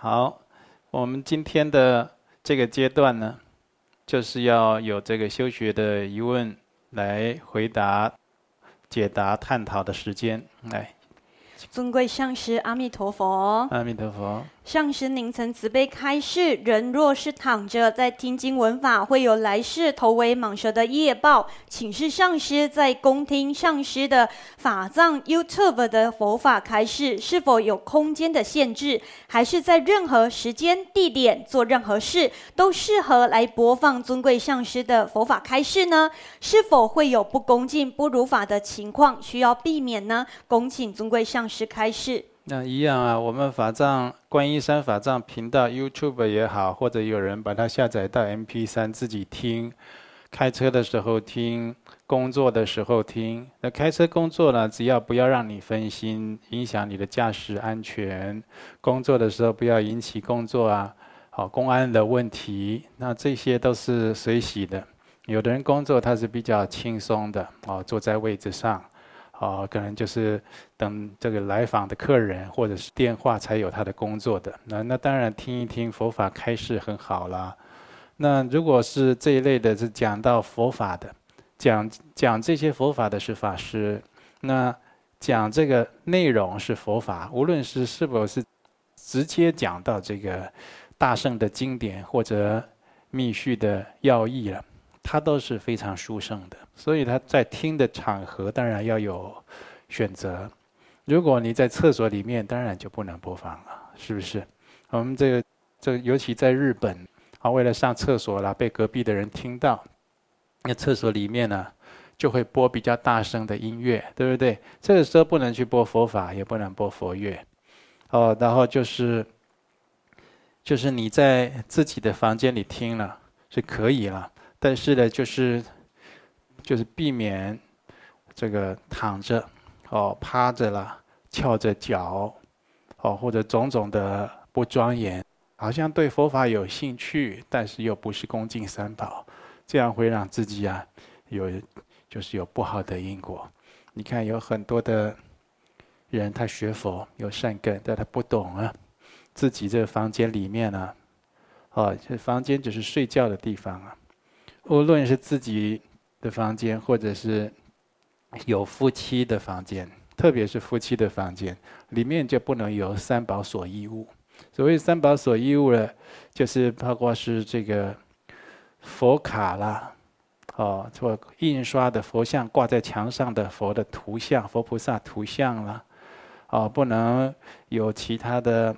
好，我们今天的这个阶段呢，就是要有这个修学的疑问来回答、解答、探讨的时间，来。尊贵上师，阿弥陀佛。阿弥陀佛。上师，您曾慈悲开示，人若是躺着在听经闻法，会有来世投为蟒蛇的业报。请示上师，在恭听上师的法藏 YouTube 的佛法开示，是否有空间的限制，还是在任何时间地点做任何事都适合来播放尊贵上师的佛法开示呢？是否会有不恭敬、不如法的情况需要避免呢？恭请尊贵上师开示。那一样啊，我们法藏观音山法藏频道 YouTube 也好，或者有人把它下载到 MP3 自己听，开车的时候听，工作的时候听。那开车工作呢，只要不要让你分心，影响你的驾驶安全；工作的时候不要引起工作啊，好公安的问题。那这些都是随喜的。有的人工作他是比较轻松的，哦，坐在位置上。哦，可能就是等这个来访的客人或者是电话才有他的工作的。那那当然听一听佛法开示很好啦。那如果是这一类的，是讲到佛法的，讲讲这些佛法的是法师，那讲这个内容是佛法，无论是是否是直接讲到这个大圣的经典或者密续的要义了。它都是非常殊胜的，所以他在听的场合当然要有选择。如果你在厕所里面，当然就不能播放了，是不是？我们这个这，尤其在日本啊，为了上厕所啦，被隔壁的人听到，那厕所里面呢，就会播比较大声的音乐，对不对？这个时候不能去播佛法，也不能播佛乐，哦，然后就是就是你在自己的房间里听了是可以了。但是呢，就是就是避免这个躺着哦、趴着了、翘着脚哦，或者种种的不庄严，好像对佛法有兴趣，但是又不是恭敬三宝，这样会让自己啊有就是有不好的因果。你看有很多的人，他学佛有善根，但他不懂啊，自己这个房间里面呢，哦，这房间只是睡觉的地方啊。无论是自己的房间，或者是有夫妻的房间，特别是夫妻的房间，里面就不能有三宝所依物。所谓三宝所依物呢，就是包括是这个佛卡啦，哦，做印刷的佛像挂在墙上的佛的图像、佛菩萨图像啦，哦，不能有其他的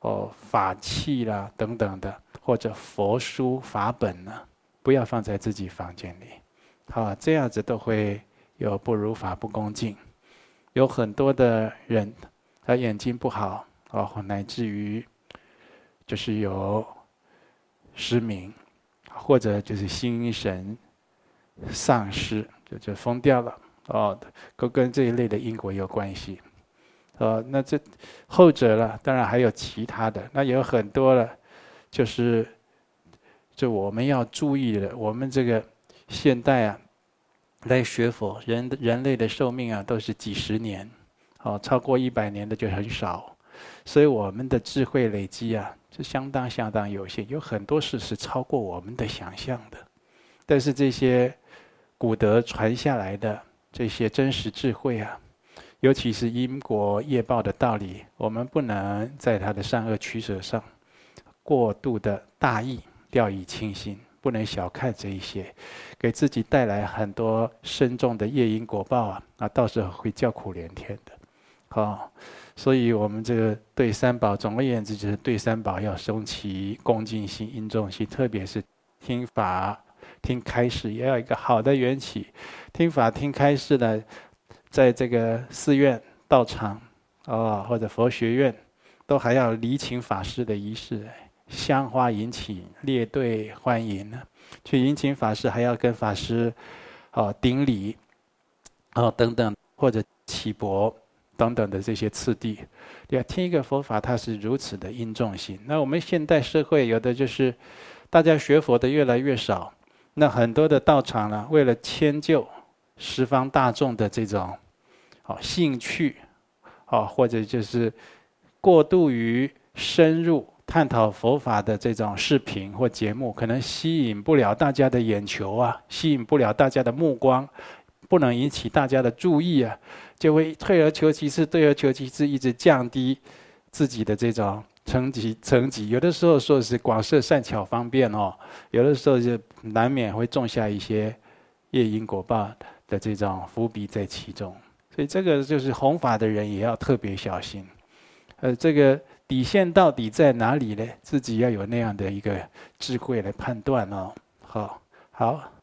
哦法器啦等等的，或者佛书法本呢。不要放在自己房间里，好，这样子都会有不如法、不恭敬。有很多的人，他眼睛不好，哦，乃至于就是有失明，或者就是心神丧失，就就疯掉了，哦，都跟这一类的因果有关系。哦，那这后者了，当然还有其他的，那有很多了，就是。就我们要注意的，我们这个现代啊，来学佛，人人类的寿命啊都是几十年，哦，超过一百年的就很少，所以我们的智慧累积啊是相当相当有限，有很多事是超过我们的想象的。但是这些古德传下来的这些真实智慧啊，尤其是因果业报的道理，我们不能在它的善恶取舍上过度的大意。掉以轻心，不能小看这一些，给自己带来很多深重的业因果报啊！啊，到时候会叫苦连天的。好，所以我们这个对三宝，总而言之就是对三宝要升起恭敬心、殷重心，特别是听法、听开示，也要一个好的缘起。听法、听开示呢，在这个寺院、道场啊，或者佛学院，都还要礼请法师的仪式。香花迎请，列队欢迎呢。去迎请法师，还要跟法师，哦顶礼，哦等等，或者起钵等等的这些次第。要听一个佛法，它是如此的殷重心。那我们现代社会有的就是，大家学佛的越来越少，那很多的道场呢，为了迁就十方大众的这种哦兴趣，哦或者就是过度于深入探讨佛法的这种视频或节目，可能吸引不了大家的眼球啊，吸引不了大家的目光，不能引起大家的注意啊，就会退而求其次，退而求其次，一直降低自己的这种。层级层级，有的时候说是广设善巧方便哦，有的时候就难免会种下一些业因果报的这种伏笔在其中，所以这个就是弘法的人也要特别小心。呃，这个底线到底在哪里呢？自己要有那样的一个智慧来判断哦。好，好。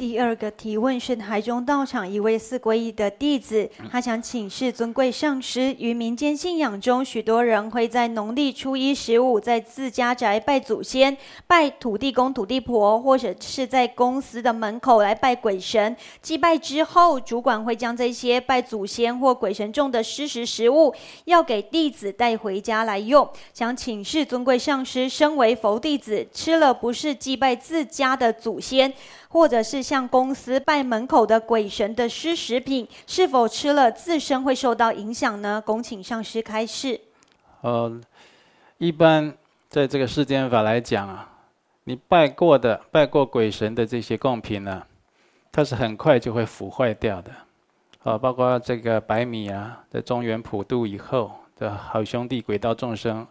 第二个提问是台中道场一位四皈依的弟子，他想请示尊贵上师：于民间信仰中，许多人会在农历初一、十五在自家宅拜祖先、拜土地公、土地婆，或者是在公司的门口来拜鬼神。祭拜之后，主管会将这些拜祖先或鬼神种的施食食物，要给弟子带回家来用。想请示尊贵上师：身为佛弟子，吃了不是祭拜自家的祖先，或者是向公司拜门口的鬼神的施食品，是否吃了自身会受到影响呢？恭请上师开示。呃，一般在这个世间法来讲啊，你拜过的、拜过鬼神的这些贡品呢，它是很快就会腐坏掉的。啊，包括这个白米啊，在中原普渡以后的好兄弟鬼道众生，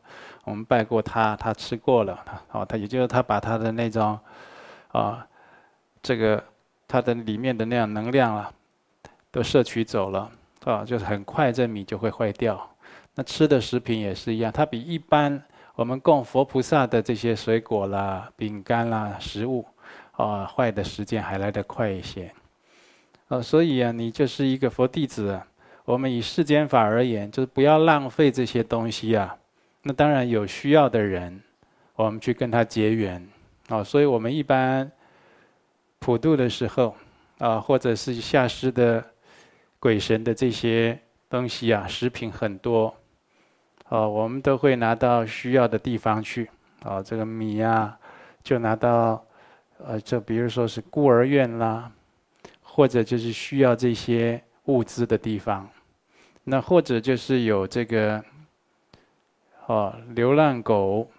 我们拜过他，他吃过了，哦，他也就是他把他的那种，啊。这个它的里面的那样能量啊，都摄取走了啊，就是很快这米就会坏掉。那吃的食品也是一样，它比一般我们供佛菩萨的这些水果啦、饼干啦、食物啊，坏的时间还来得快一些。啊，所以啊，你就是一个佛弟子，我们以世间法而言，就是不要浪费这些东西啊。那当然有需要的人，我们去跟他结缘啊。所以我们一般。普渡的时候，啊，或者是下施的鬼神的这些东西啊，食品很多，啊，我们都会拿到需要的地方去，啊，这个米呀，就拿到，呃，就比如说是孤儿院啦，或者就是需要这些物资的地方，那或者就是有这个，哦，流浪狗，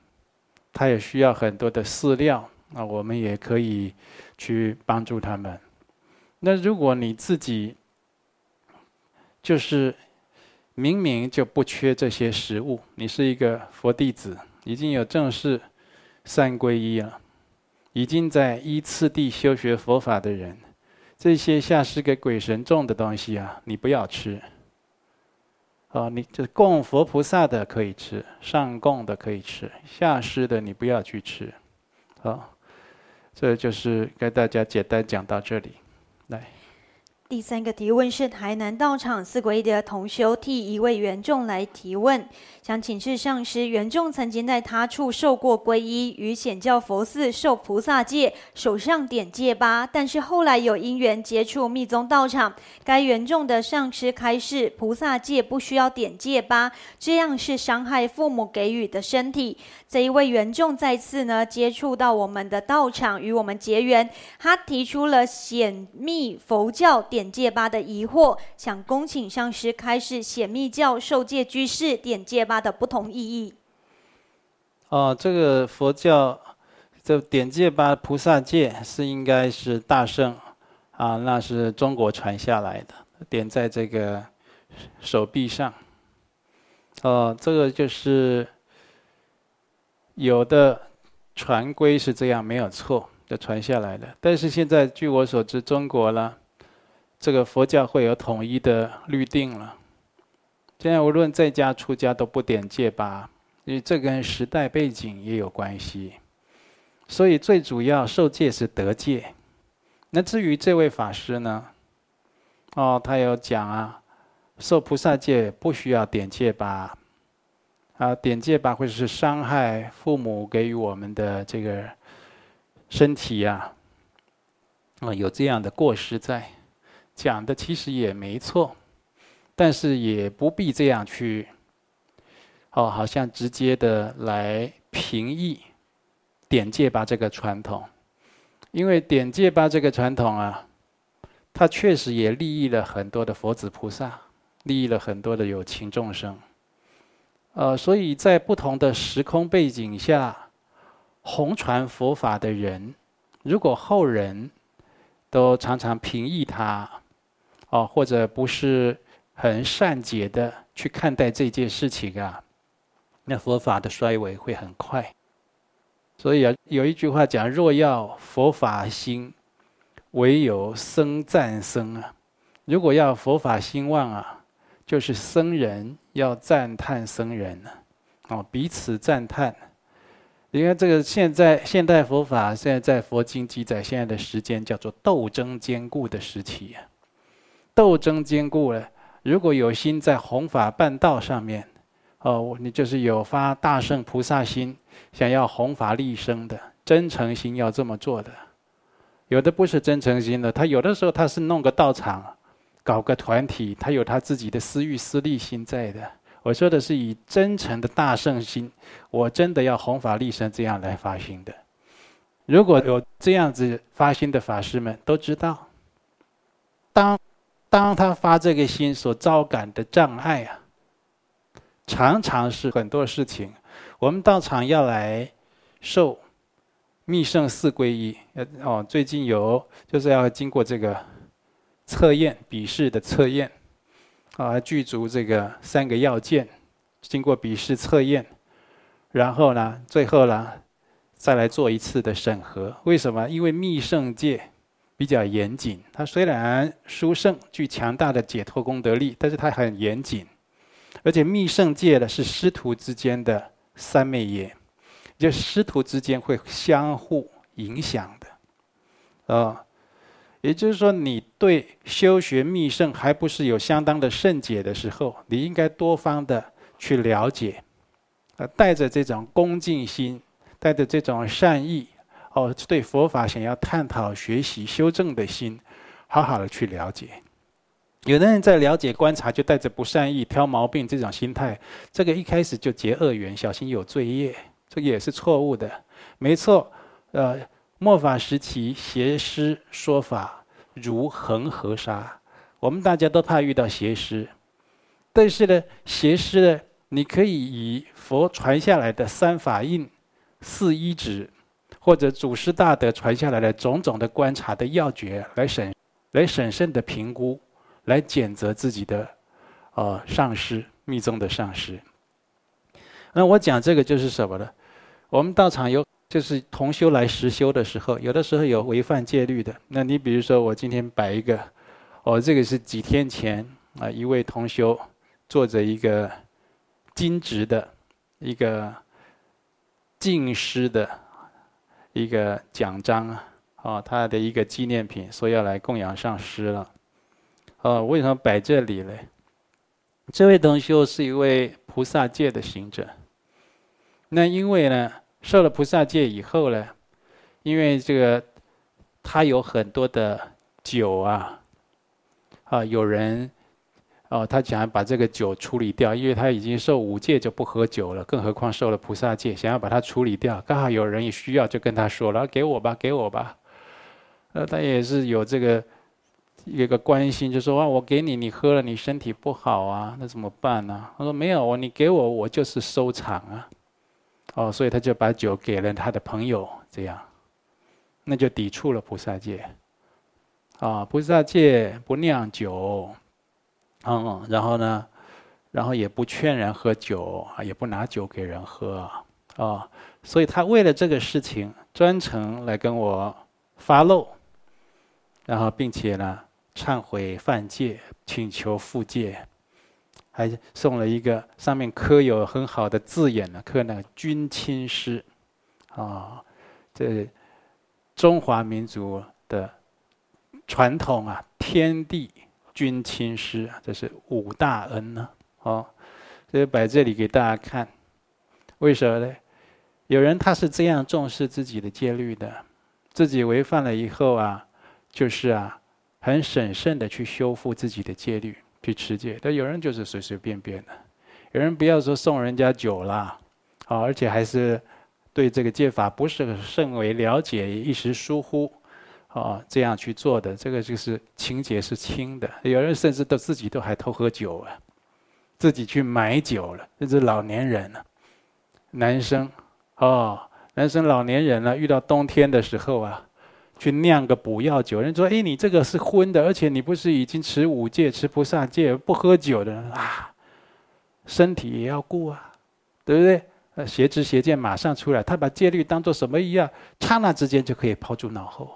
它也需要很多的饲料，那我们也可以。去帮助他们。那如果你自己就是明明就不缺这些食物，你是一个佛弟子，已经有正式三皈依了，已经在依次第修学佛法的人，这些下施给鬼神种的东西啊，你不要吃。啊，你这供佛菩萨的可以吃，上供的可以吃，下施的你不要去吃，啊。这就是跟大家简单讲到这里，来。第三个提问是台南道场四皈依的同修替一位缘众来提问，想请示上师，缘众曾经在他处受过皈依，与显教佛寺受菩萨戒，手上点戒疤，但是后来有因缘接触密宗道场，该缘众的上师开示，菩萨戒不需要点戒疤，这样是伤害父母给予的身体。这一位缘众再次呢接触到我们的道场，与我们结缘，他提出了显密佛教点。戒疤的疑惑，想恭请上师开示显密教受戒居士点戒疤的不同意义。哦，这个佛教这点戒疤菩萨戒是应该是大圣啊，那是中国传下来的，点在这个手臂上。哦，这个就是有的传规是这样没有错就传下来的，但是现在据我所知，中国呢。这个佛教会有统一的律定了。现在无论在家出家都不点戒疤，因为这跟时代背景也有关系。所以最主要受戒是得戒。那至于这位法师呢？哦，他有讲啊，受菩萨戒不需要点戒疤。啊，点戒疤会是伤害父母给予我们的这个身体呀。啊，有这样的过失在。讲的其实也没错，但是也不必这样去，哦，好像直接的来评议点戒吧这个传统，因为点戒吧这个传统啊，它确实也利益了很多的佛子菩萨，利益了很多的有情众生。呃，所以在不同的时空背景下，弘传佛法的人，如果后人都常常评议他，哦，或者不是很善解的去看待这件事情啊，那佛法的衰微会很快。所以啊，有一句话讲：“若要佛法兴，唯有僧赞僧啊。”如果要佛法兴旺啊。就是僧人要赞叹僧人呢，哦，彼此赞叹。你看这个现在现代佛法，现在在佛经记载，现在的时间叫做斗争坚固的时期。斗争坚固了，如果有心在弘法办道上面，哦，你就是有发大圣菩萨心，想要弘法利生的真诚心要这么做的。有的不是真诚心的，他有的时候他是弄个道场。搞个团体，他有他自己的私欲、私利心在的。我说的是以真诚的大圣心，我真的要弘法利生，这样来发心的。如果有这样子发心的法师们都知道，当当他发这个心所遭感的障碍啊，常常是很多事情。我们道场要来受密圣四皈依，哦，最近有就是要经过这个。测验笔试的测验，啊，具足这个三个要件，经过笔试测验，然后呢，最后呢，再来做一次的审核。为什么？因为密圣界比较严谨，它虽然殊胜，具强大的解脱功德力，但是它很严谨，而且密圣界呢是师徒之间的三昧耶，就师徒之间会相互影响的，啊。也就是说，你对修学密圣还不是有相当的胜解的时候，你应该多方的去了解，呃，带着这种恭敬心，带着这种善意，哦，对佛法想要探讨、学习、修正的心，好好的去了解。有的人在了解、观察，就带着不善意、挑毛病这种心态，这个一开始就结恶缘，小心有罪业，这个也是错误的。没错，呃。末法时期，邪师说法如恒河沙，我们大家都怕遇到邪师。但是呢，邪师呢，你可以以佛传下来的三法印、四依止，或者祖师大德传下来的种种的观察的要诀来审，来审慎的评估，来检责自己的，呃，上师密宗的上师。那我讲这个就是什么呢？我们道场有。就是同修来实修的时候，有的时候有违反戒律的。那你比如说，我今天摆一个，哦，这个是几天前啊，一位同修坐着一个金质的一个净师的一个奖章啊，哦，他的一个纪念品，说要来供养上师了。哦，为什么摆这里嘞？这位同修是一位菩萨戒的行者。那因为呢，受了菩萨戒以后呢，因为这个他有很多的酒啊，啊，有人哦，他想要把这个酒处理掉，因为他已经受五戒就不喝酒了，更何况受了菩萨戒，想要把它处理掉。刚好有人也需要，就跟他说了：“给我吧，给我吧。”呃，他也是有这个一个关心，就说：“啊，我给你，你喝了，你身体不好啊，那怎么办呢？”他说：“没有，我你给我，我就是收藏啊。”哦，所以他就把酒给了他的朋友，这样，那就抵触了菩萨戒。啊，菩萨戒不酿酒，嗯，然后呢，然后也不劝人喝酒，也不拿酒给人喝，啊，所以他为了这个事情专程来跟我发露，然后并且呢忏悔犯戒，请求复戒。还送了一个上面刻有很好的字眼呢，刻那个“君亲师”，啊，这中华民族的传统啊，天地君亲师，这是五大恩呢，哦，所以摆这里给大家看。为什么呢？有人他是这样重视自己的戒律的，自己违反了以后啊，就是啊，很审慎的去修复自己的戒律。去持戒，但有人就是随随便便的。有人不要说送人家酒啦，啊，而且还是对这个戒法不是甚为了解，一时疏忽，啊，这样去做的，这个就是情节是轻的。有人甚至都自己都还偷喝酒啊，自己去买酒了，甚至老年人了，男生，哦，男生老年人了，遇到冬天的时候啊，去酿个补药酒，人说：“哎，你这个是荤的，而且你不是已经持五戒、持菩萨戒，不喝酒的啊，身体也要顾啊，对不对？”邪知邪见马上出来，他把戒律当做什么一样，刹那之间就可以抛诸脑后。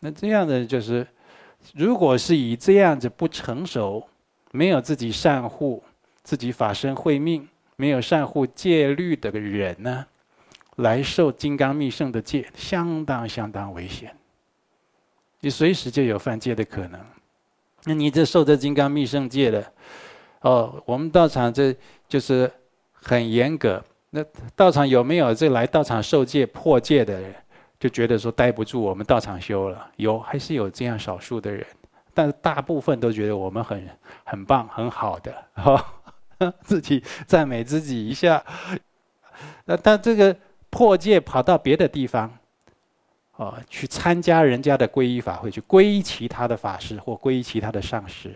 那这样的就是，如果是以这样子不成熟、没有自己善护自己法身慧命、没有善护戒律的人呢，来受金刚密圣的戒，相当相当危险。你随时就有犯戒的可能。那你这受这金刚密乘戒的，哦，我们道场这就是很严格。那道场有没有这来道场受戒破戒的人，就觉得说待不住我们道场修了？有，还是有这样少数的人，但是大部分都觉得我们很很棒、很好的，哈，自己赞美自己一下。那他这个破戒跑到别的地方，哦，去参加人家的皈依法会，去皈依其他的法师或皈依其他的上师。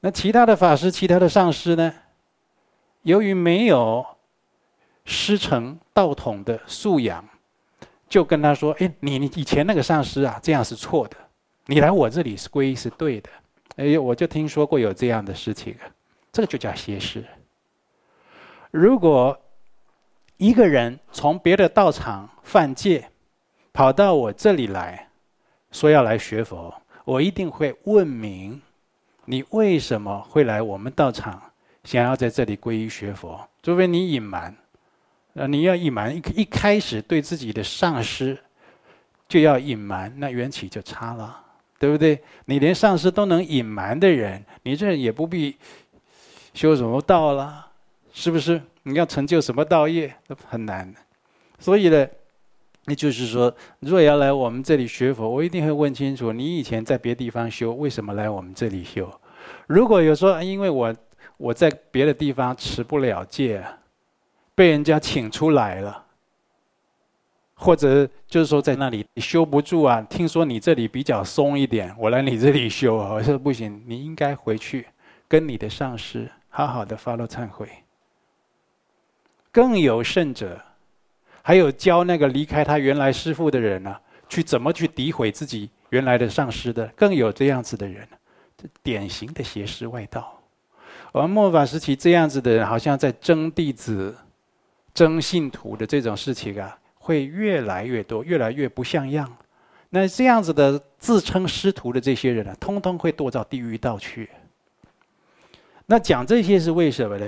那其他的法师、其他的上师呢？由于没有。师承道统的素养，就跟他说：“哎，你你以前那个上师啊，这样是错的。你来我这里是皈依是对的。”哎，我就听说过有这样的事情，这个就叫邪师。如果一个人从别的道场犯戒，跑到我这里来说要来学佛，我一定会问明你为什么会来我们道场，想要在这里皈依学佛，除非你隐瞒。呃，你要隐瞒一一开始对自己的上师就要隐瞒，那缘起就差了，对不对？你连上师都能隐瞒的人，你这也不必修什么道了，是不是？你要成就什么道业都很难。所以呢，那就是说，若要来我们这里学佛，我一定会问清楚，你以前在别地方修，为什么来我们这里修？如果有说，因为我我在别的地方持不了戒。被人家请出来了，或者就是说在那里修不住啊。听说你这里比较松一点，我来你这里修啊。我说不行，你应该回去跟你的上师好好的发了忏悔。更有甚者，还有教那个离开他原来师父的人呢、去怎么去诋毁自己原来的上师的，更有这样子的人，这典型的邪师外道。而末法时期这样子的人，好像在争弟子。争信徒的这种事情啊，会越来越多，越来越不像样。那这样子的自称师徒的这些人呢、啊，通通会堕到地狱道去。那讲这些是为什么呢？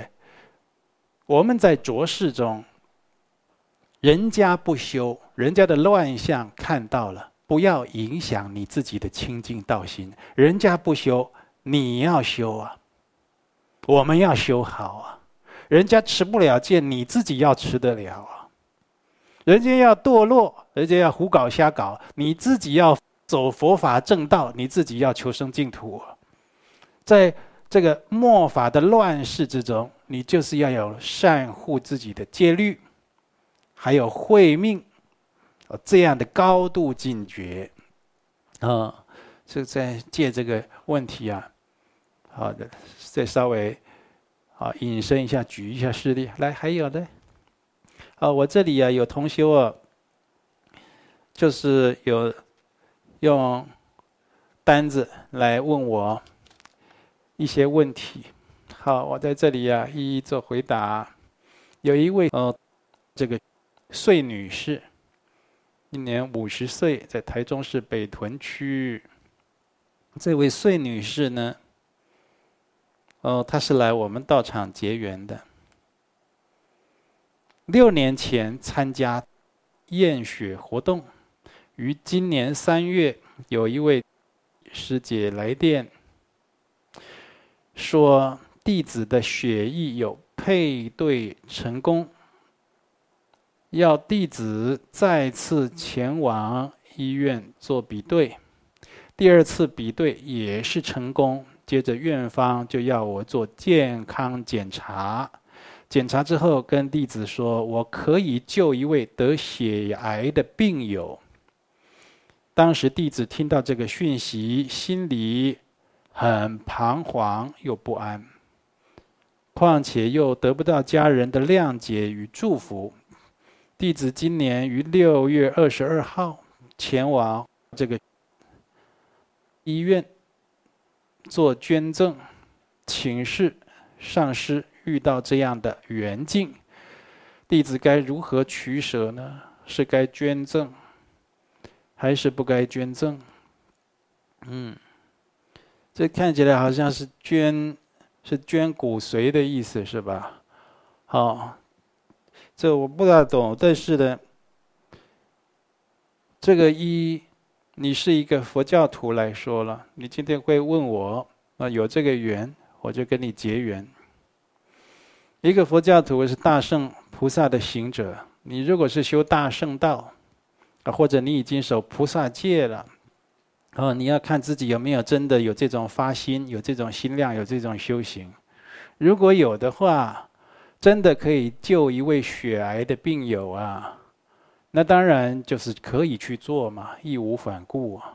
我们在浊世中，人家不修，人家的乱象看到了，不要影响你自己的清净道心。人家不修，你要修啊，我们要修好啊。人家持不了戒，你自己要持得了啊！人家要堕落，人家要胡搞瞎搞，你自己要走佛法正道，你自己要求生净土。啊在这个末法的乱世之中，你就是要有善护自己的戒律，还有慧命，这样的高度警觉啊！是在借这个问题啊，好的，再稍微。啊，引申一下，举一下事例。来，还有呢？啊，我这里啊有同学啊，就是有用单子来问我一些问题。好，我在这里呀一一做回答。有一位呃，这个穗女士，今年五十岁，在台中市北屯区。这位穗女士呢？哦，她是来我们道场结缘的。六年前参加验血活动，于今年三月，有一位师姐来电，说弟子的血液有配对成功，要弟子再次前往医院做比对，第二次比对也是成功。接着院方就要我做健康检查，检查之后跟弟子说：“我可以救一位得血癌的病友。”当时弟子听到这个讯息，心里很彷徨又不安，况且又得不到家人的谅解与祝福。弟子今年于六月二十二号前往这个医院做捐赠，请示上师遇到这样的缘境，弟子该如何取舍呢？是该捐赠？还是不该捐赠？嗯，这看起来好像是捐，是捐骨髓的意思，是吧？好，这我不大懂。但是呢，这个一，你是一个佛教徒来说了，你今天会问我，啊，有这个缘，我就跟你结缘。一个佛教徒是大圣菩萨的行者，你如果是修大圣道。啊，或者你已经守菩萨戒了，哦，你要看自己有没有真的有这种发心，有这种心量，有这种修行。如果有的话，真的可以救一位血癌的病友啊，那当然就是可以去做嘛，义无反顾啊。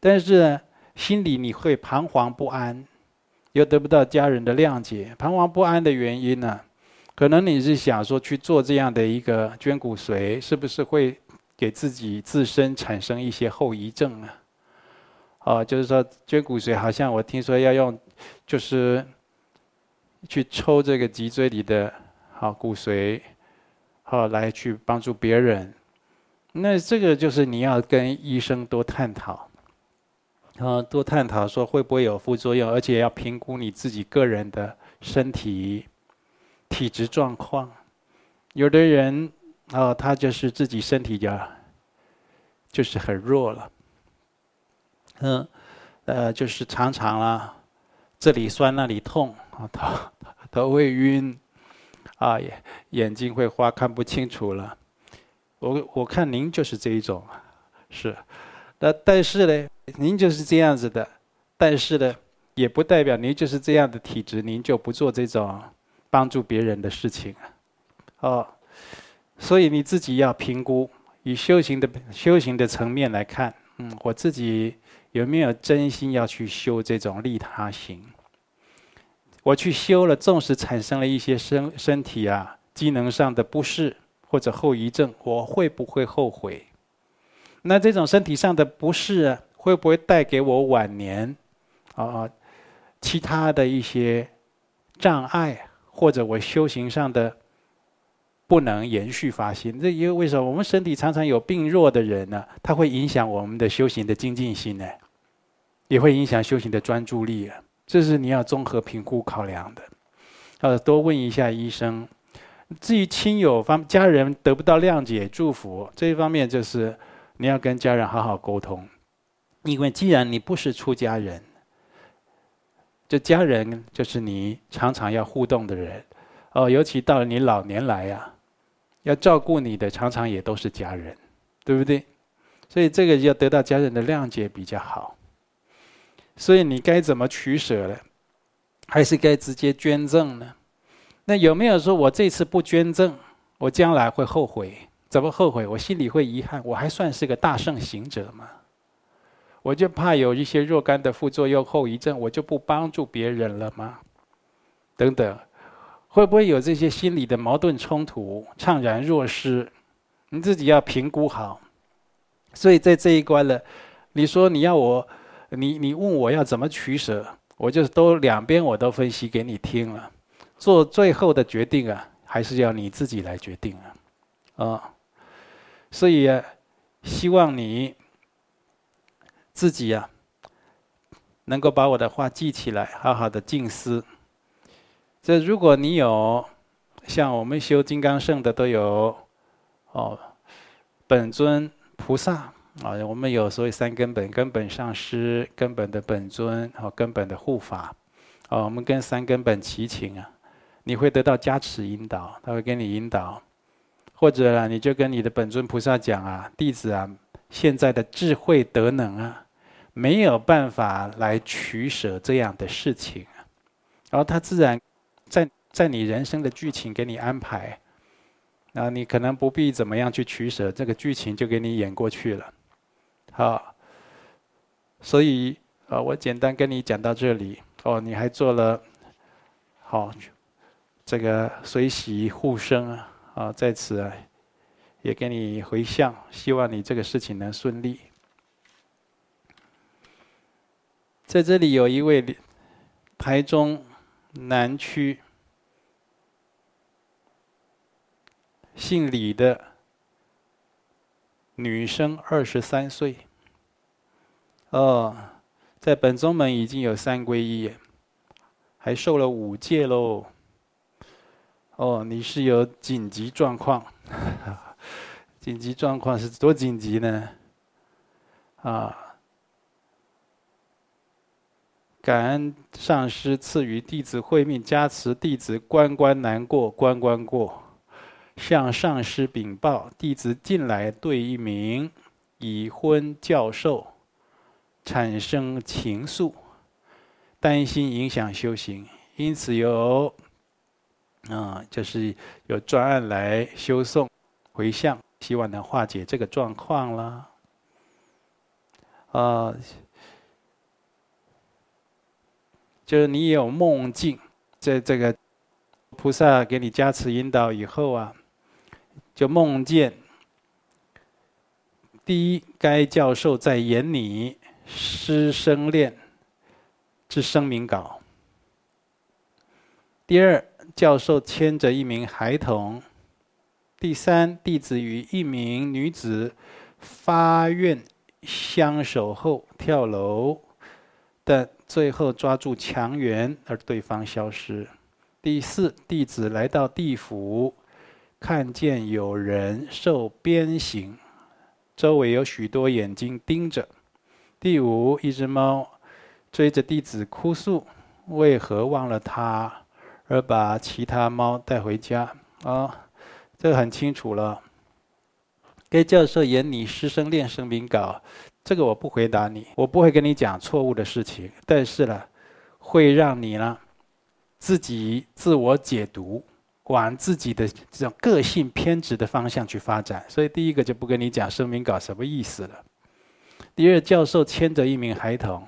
但是，心里你会彷徨不安，又得不到家人的谅解，彷徨不安的原因呢，可能你是想说去做这样的一个捐骨髓，是不是会？给自己自身产生一些后遗症啊，哦，就是说捐骨髓，好像我听说要用，就是去抽这个脊椎里的好骨髓，好来去帮助别人。那这个就是你要跟医生多探讨，啊，多探讨说会不会有副作用，而且要评估你自己个人的身体体质状况。有的人。啊，他就是自己身体呀，就是很弱了。嗯，呃，就是常常啊，这里酸那里痛啊，头头会晕，啊，眼眼睛会花，看不清楚了。我我看您就是这一种，是。那但是呢，您就是这样子的，但是呢，也不代表您就是这样的体质，您就不做这种帮助别人的事情啊。哦。所以你自己要评估，以修行的修行的层面来看，嗯，我自己有没有真心要去修这种利他行？我去修了，纵使产生了一些身身体啊机能上的不适或者后遗症，我会不会后悔？那这种身体上的不适啊，会不会带给我晚年啊其他的一些障碍，或者我修行上的？不能延续发心，这因为为什么？我们身体常常有病弱的人呢？他会影响我们的修行的精进心呢，也会影响修行的专注力啊。这是你要综合评估考量的。呃，多问一下医生。至于亲友方家人得不到谅解祝福这一方面，就是你要跟家人好好沟通，因为既然你不是出家人，这家人就是你常常要互动的人哦，尤其到了你老年来呀。要照顾你的，常常也都是家人，对不对？所以这个要得到家人的谅解比较好。所以你该怎么取舍呢？还是该直接捐赠呢？那有没有说我这次不捐赠，我将来会后悔？怎么后悔？我心里会遗憾。我还算是个大圣行者吗？我就怕有一些若干的副作用、后遗症，我就不帮助别人了吗？等等。会不会有这些心理的矛盾冲突、怅然若失？你自己要评估好。所以在这一关了，你说你要我，你你问我要怎么取舍，我就都两边我都分析给你听了。做最后的决定啊，还是要你自己来决定啊，啊。所以，希望你自己啊，能够把我的话记起来，好好的静思。这如果你有像我们修金刚圣的都有哦，本尊菩萨啊，我们有所谓三根本：根本上师、根本的本尊和根本的护法。啊，我们跟三根本齐请啊，你会得到加持引导，他会给你引导，或者啊，你就跟你的本尊菩萨讲啊，弟子啊，现在的智慧德能啊，没有办法来取舍这样的事情，然后他自然。在在你人生的剧情给你安排，啊，你可能不必怎么样去取舍，这个剧情就给你演过去了，好，所以啊，我简单跟你讲到这里。哦，你还做了好这个随喜护生啊，啊，在此啊，也给你回向，希望你这个事情能顺利。在这里有一位台中南区姓李的女生，二十三岁，哦，在本宗门已经有三皈依，还受了五戒喽。哦，你是有紧急状况，紧急状况是多紧急呢？啊。感恩上师赐予弟子慧命，加持弟子关关难过关关过。向上师禀报，弟子近来对一名已婚教授产生情愫，担心影响修行，因此有啊、就是有专案来修诵回向，希望能化解这个状况啦。啊。就是你有梦境，在这个菩萨给你加持引导以后啊，就梦见第一，该教授在演你师生恋之声明稿；第二，教授牵着一名孩童；第三，弟子与一名女子发愿相守后跳楼但。最后抓住强缘，而对方消失。第四，弟子来到地府，看见有人受鞭刑，周围有许多眼睛盯着。第五，一只猫追着弟子哭诉，为何忘了他，而把其他猫带回家？啊、这个很清楚了。该教授演你师生恋声明稿。这个我不回答你，我不会跟你讲错误的事情，但是呢，会让你呢自己自我解读，往自己的这种个性偏执的方向去发展。所以第一个就不跟你讲声明稿什么意思了。第二，教授牵着一名孩童，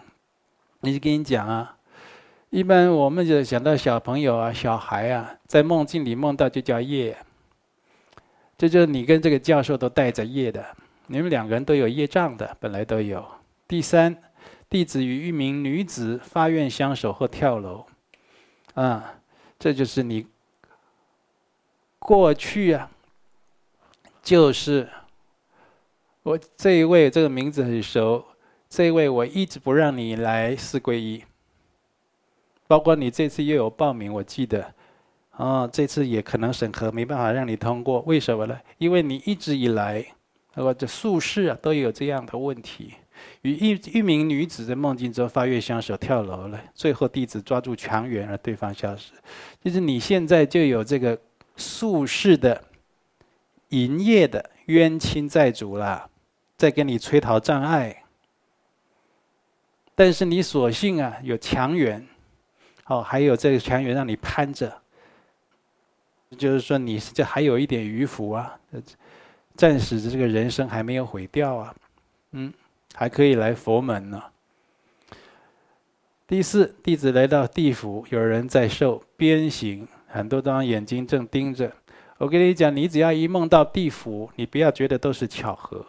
你就跟你讲啊，一般我们就想到小朋友啊、小孩啊，在梦境里梦到就叫业，这就是你跟这个教授都带着业的。你们两个人都有业障的，本来都有。第三，弟子与一名女子发愿相守或跳楼，啊，这就是你过去啊，就是我这一位，这个名字很熟，这一位我一直不让你来四皈依，包括你这次又有报名，我记得，啊，这次也可能审核没办法让你通过，为什么呢？因为你一直以来。或者宿世啊，都有这样的问题。与一一名女子在梦境中发愿相守跳楼了，最后弟子抓住墙缘而对方消失。就是你现在就有这个宿世的营业的冤亲债主了，在跟你催讨障碍。但是你所幸啊有强援，哦，还有这个强援让你攀着，就是说你这还有一点余福啊。暂时的这个人生还没有毁掉啊，嗯，还可以来佛门呢。第四，弟子来到地府，有人在受鞭刑，很多张眼睛正盯着。我跟你讲，你只要一梦到地府，你不要觉得都是巧合。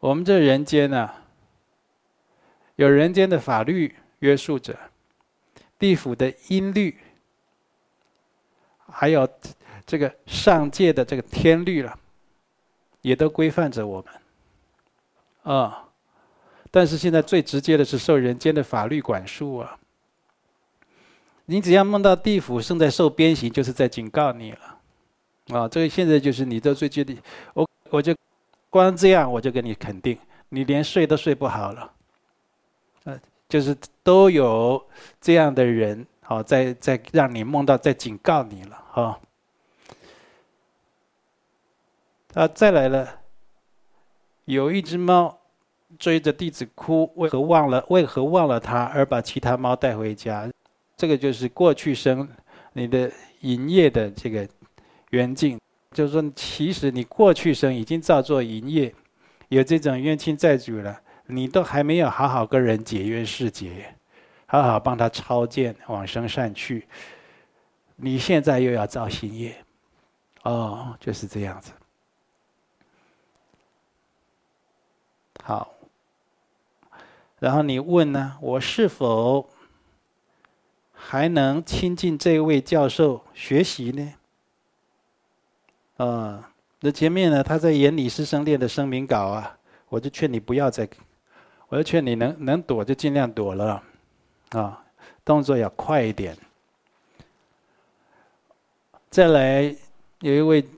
我们这人间呢，有人间的法律约束着，地府的音律，还有。这个上界的这个天律了，也都规范着我们，啊，但是现在最直接的是受人间的法律管束啊。你只要梦到地府正在受鞭刑，就是在警告你了，啊，这个现在就是你的最接近，我我就光这样我就给你肯定，你连睡都睡不好了，呃，就是都有这样的人，好，在在让你梦到，在警告你了，哈。啊，再来了。有一只猫追着弟子哭，为何忘了？为何忘了他而把其他猫带回家？这个就是过去生你的营业的这个缘境，就是说，其实你过去生已经造作营业，有这种冤亲债主了，你都还没有好好跟人解冤释结，好好帮他超荐往生善去，你现在又要造新业，哦，就是这样子。好，然后你问呢，我是否还能亲近这位教授学习呢？啊，那前面呢，他在演李师生练的声明稿啊，我就劝你不要再，我就劝你能能躲就尽量躲了，啊，动作要快一点。再来有一位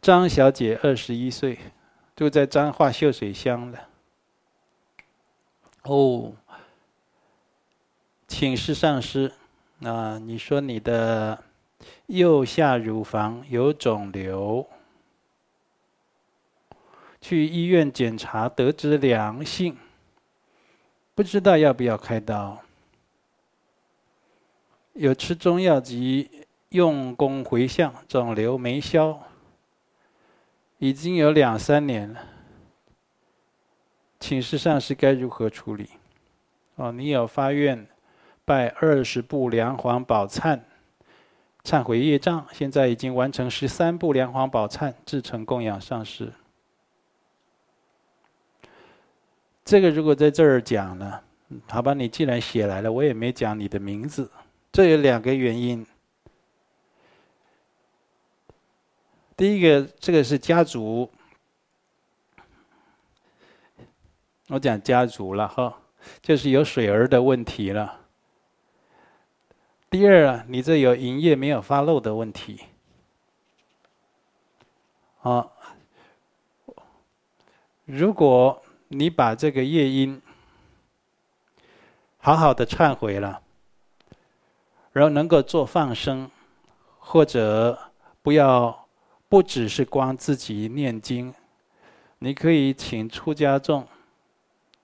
张小姐，二十一岁，住在彰化秀水乡的。哦，请示上师，啊，你说你的。右下乳房有肿瘤，去医院检查得知良性，不知道要不要开刀。有吃中药及用功回向，肿瘤没消，已经有两三年了。请示上师该如何处理？哦，你有发愿拜二十部梁皇宝忏。忏悔业障，现在已经完成十三部梁皇宝忏，至诚供养上师。这个如果在这儿讲呢，好吧，你既然写来了，我也没讲你的名字。这有两个原因。第一个，这个是家族，我讲家族了哈，就是有水儿的问题了。第二啊，你这有营业没有发漏的问题。啊，如果你把这个业因好好的忏悔了，然后能够做放生，或者不要不只是光自己念经，你可以请出家众，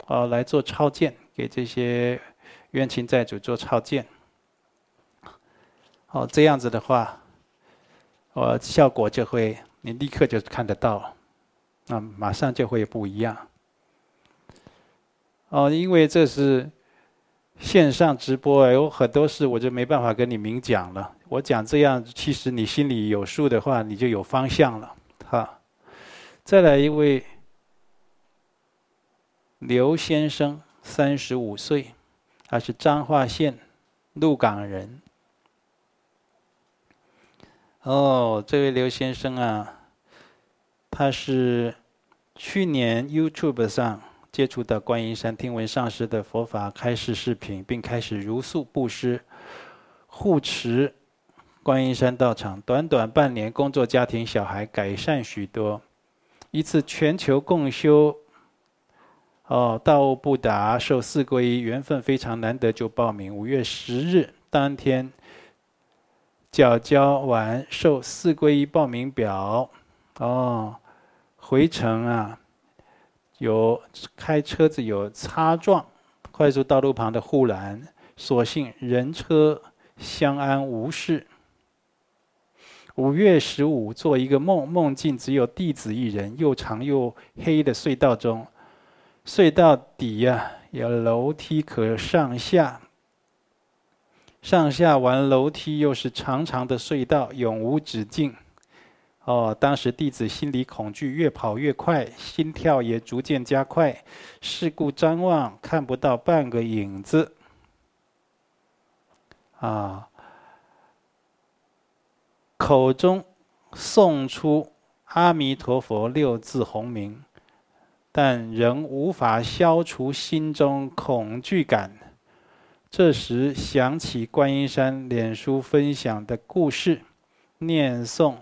哦来做超荐，给这些冤亲债主做超荐。哦，这样子的话，哦，效果就会你立刻就看得到，那马上就会不一样。哦，因为这是线上直播，有很多事我就没办法跟你明讲了。我讲这样，其实你心里有数的话，你就有方向了。哈，再来一位刘先生，三十五岁，他是彰化县鹿港人。哦，这位刘先生啊，他是去年 YouTube 上接触到观音山，听闻上师的佛法开示视频，并开始如素布施，护持观音山道场。短短半年，工作、家庭、小孩改善许多。一次全球共修，哦，大悟不达受四皈依，缘分非常难得，就报名。五月十日当天。缴交完受四归一报名表，哦，回程啊，有开车子有擦撞，快速道路旁的护栏，所幸人车相安无事。五月十五做一个梦，梦境只有弟子一人，又长又黑的隧道中，隧道底呀、有楼梯可上下。上下完楼梯，又是长长的隧道，永无止境。哦，当时弟子心里恐惧，越跑越快，心跳也逐渐加快。事故张望，看不到半个影子。啊，口中诵出“阿弥陀佛”六字洪名，但仍无法消除心中恐惧感。这时想起观音山脸书分享的故事，念诵：“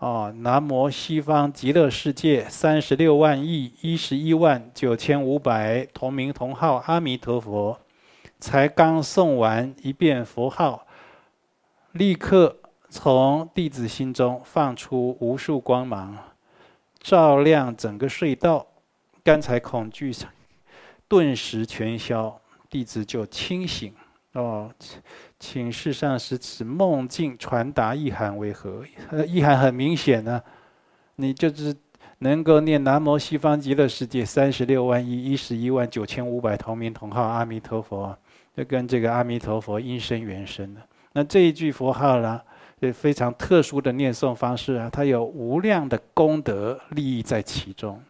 哦，南无西方极乐世界三十六万亿一十一万九千五百同名同号阿弥陀佛。”才刚诵完一遍佛号，立刻从弟子心中放出无数光芒，照亮整个隧道。刚才恐惧顿时全消，弟子就清醒。哦，请示上师，此梦境传达意涵为何？意涵很明显呢、你就是能够念南无西方极乐世界三十六万亿一十一万九千五百同名同号阿弥陀佛，就跟这个阿弥陀佛音声缘生的。那这一句佛号呢，也非常特殊的念诵方式啊，它有无量的功德利益在其中。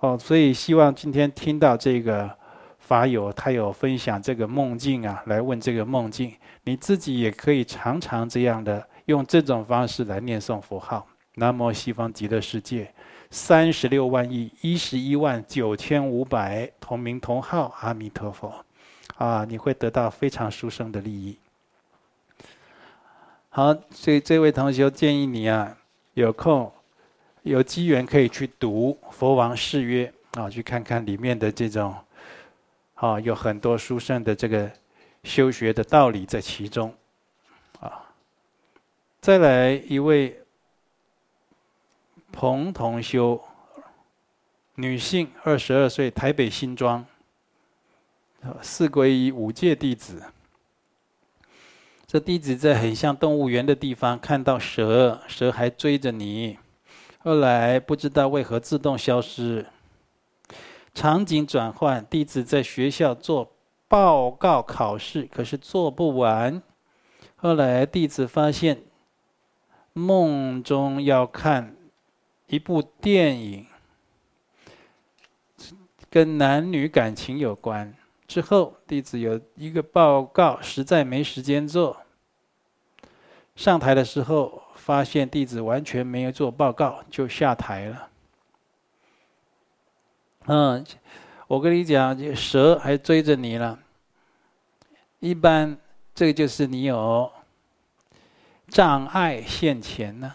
哦，所以希望今天听到这个。法友他有分享这个梦境啊，来问这个梦境，你自己也可以常常这样的用这种方式来念诵佛号。南无西方极乐世界三十六万亿一十一万九千五百同名同号阿弥陀佛，啊，你会得到非常殊胜的利益。好，所以这位同学建议你啊，有空有机缘可以去读《佛王誓约》啊，去看看里面的这种。啊，有很多殊胜的这个修学的道理在其中，啊，再来一位彭同修，女性，二十二岁，台北新庄，四皈依五戒弟子。这弟子在很像动物园的地方看到蛇，蛇还追着你，后来不知道为何自动消失。场景转换，弟子在学校做报告考试，可是做不完。后来弟子发现，梦中要看一部电影，跟男女感情有关。之后弟子有一个报告，实在没时间做。上台的时候，发现弟子完全没有做报告，就下台了。嗯，我跟你讲，蛇还追着你了。一般这个就是你有障碍现前呢，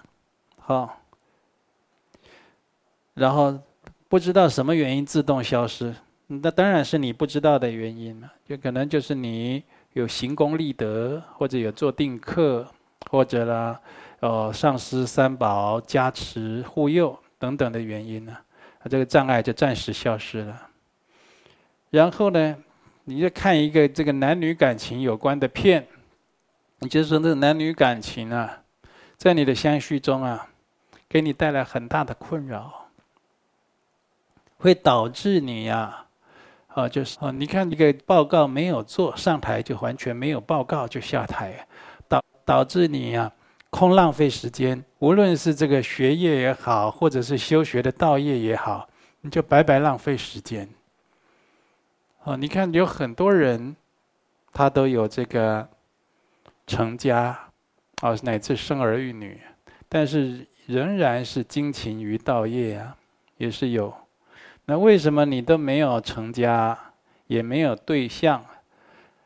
好，然后不知道什么原因自动消失，那当然是你不知道的原因了，就可能就是你有行功立德，或者有做定课，或者啦，呃，上师三宝加持护佑等等的原因呢。这个障碍就暂时消失了。然后呢，你就看一个这个男女感情有关的片，你就说那男女感情啊，在你的相续中啊，给你带来很大的困扰，会导致你呀，啊，就是啊，你看这个报告没有做，上台就完全没有报告就下台，导导致你呀。空浪费时间，无论是这个学业也好，或者是修学的道业也好，你就白白浪费时间。哦，你看有很多人，他都有这个成家，啊，乃至生儿育女，但是仍然是精勤于道业啊，也是有。那为什么你都没有成家，也没有对象？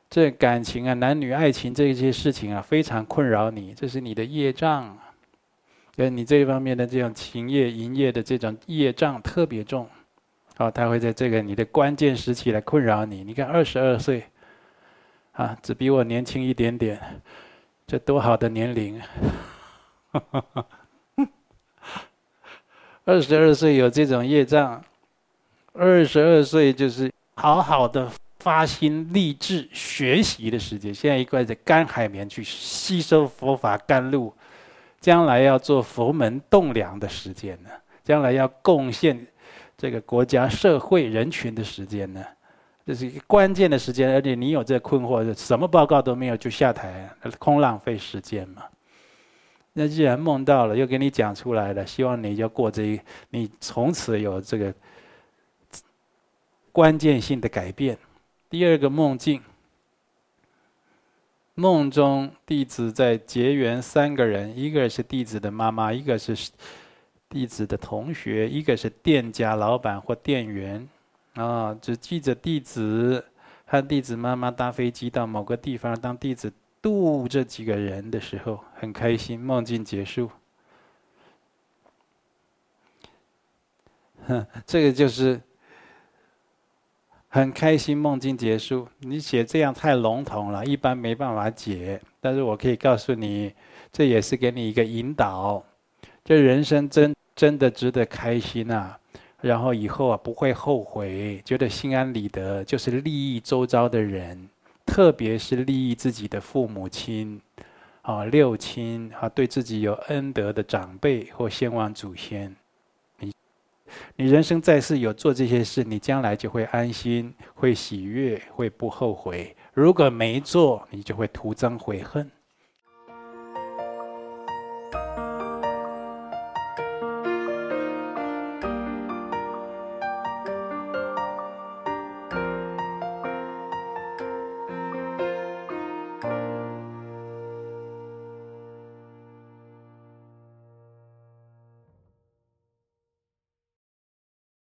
这感情啊，男女爱情这一些事情啊，非常困扰你，这是你的业障，跟你这一方面的这种情业、淫业的这种业障特别重，好，他会在这个你的关键时期来困扰你。你看，二十二岁，啊，只比我年轻一点点，这多好的年龄！二十二岁有这种业障，二十二岁就是好好的。发心立志学习的时间，现在一块在干海绵去吸收佛法甘露，将来要做佛门栋梁的时间呢，将来要贡献这个国家社会人群的时间呢，这是一个关键的时间，而且你有这困惑，什么报告都没有就下台，空浪费时间嘛。那既然梦到了，又给你讲出来了，希望你就过这一，你从此有这个关键性的改变。第二个梦境，梦中弟子在结缘三个人，一个是弟子的妈妈，一个是弟子的同学，一个是店家老板或店员。啊，只记着弟子和弟子妈妈搭飞机到某个地方，当弟子度这几个人的时候，很开心。梦境结束，哼，这个就是。很开心，梦境结束。你写这样太笼统了，一般没办法解。但是我可以告诉你，这也是给你一个引导。这人生真真的值得开心啊！然后以后啊不会后悔，觉得心安理得，就是利益周遭的人，特别是利益自己的父母亲，啊六亲啊，对自己有恩德的长辈或先亡祖先。你人生在世有做这些事，你将来就会安心，会喜悦，会不后悔。如果没做，你就会徒增悔恨。